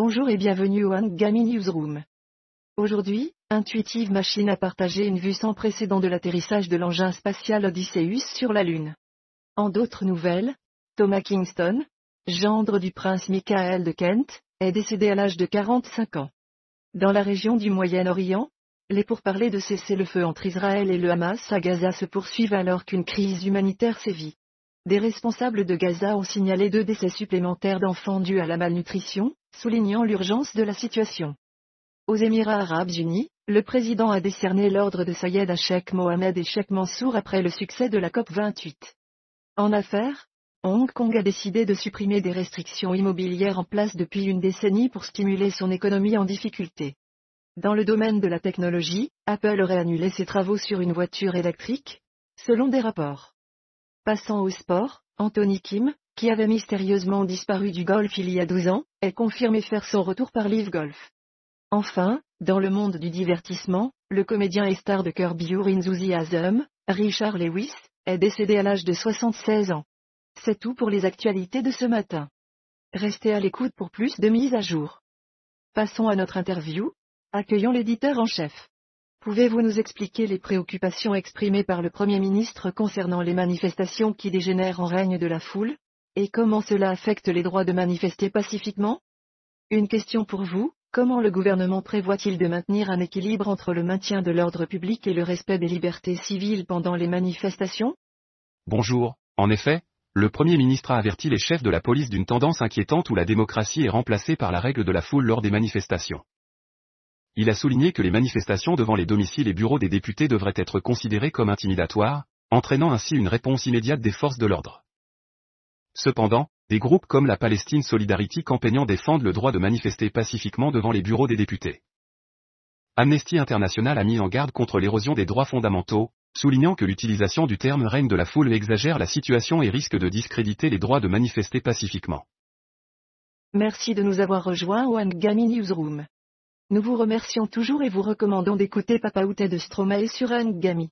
Bonjour et bienvenue au Hangami Newsroom. Aujourd'hui, Intuitive Machine a partagé une vue sans précédent de l'atterrissage de l'engin spatial Odysseus sur la Lune. En d'autres nouvelles, Thomas Kingston, gendre du prince Michael de Kent, est décédé à l'âge de 45 ans. Dans la région du Moyen-Orient, les pourparlers de cesser le feu entre Israël et le Hamas à Gaza se poursuivent alors qu'une crise humanitaire sévit. Des responsables de Gaza ont signalé deux décès supplémentaires d'enfants dus à la malnutrition, soulignant l'urgence de la situation. Aux Émirats arabes unis, le président a décerné l'ordre de Sayed à Sheikh Mohamed et Sheikh Mansour après le succès de la COP28. En affaires, Hong Kong a décidé de supprimer des restrictions immobilières en place depuis une décennie pour stimuler son économie en difficulté. Dans le domaine de la technologie, Apple aurait annulé ses travaux sur une voiture électrique, selon des rapports. Passant au sport, Anthony Kim, qui avait mystérieusement disparu du golf il y a 12 ans, est confirmé faire son retour par Live Golf. Enfin, dans le monde du divertissement, le comédien et star de Curb Your Enthusiasm, Richard Lewis, est décédé à l'âge de 76 ans. C'est tout pour les actualités de ce matin. Restez à l'écoute pour plus de mises à jour. Passons à notre interview. Accueillons l'éditeur en chef. Pouvez-vous nous expliquer les préoccupations exprimées par le Premier ministre concernant les manifestations qui dégénèrent en règne de la foule? Et comment cela affecte les droits de manifester pacifiquement? Une question pour vous, comment le gouvernement prévoit-il de maintenir un équilibre entre le maintien de l'ordre public et le respect des libertés civiles pendant les manifestations? Bonjour, en effet, le Premier ministre a averti les chefs de la police d'une tendance inquiétante où la démocratie est remplacée par la règle de la foule lors des manifestations. Il a souligné que les manifestations devant les domiciles et bureaux des députés devraient être considérées comme intimidatoires, entraînant ainsi une réponse immédiate des forces de l'ordre. Cependant, des groupes comme la Palestine Solidarity campaignant défendent le droit de manifester pacifiquement devant les bureaux des députés. Amnesty International a mis en garde contre l'érosion des droits fondamentaux, soulignant que l'utilisation du terme règne de la foule exagère la situation et risque de discréditer les droits de manifester pacifiquement. Merci de nous avoir rejoints au Angami Newsroom. Nous vous remercions toujours et vous recommandons d'écouter Papa Outé de Stromae sur Angami.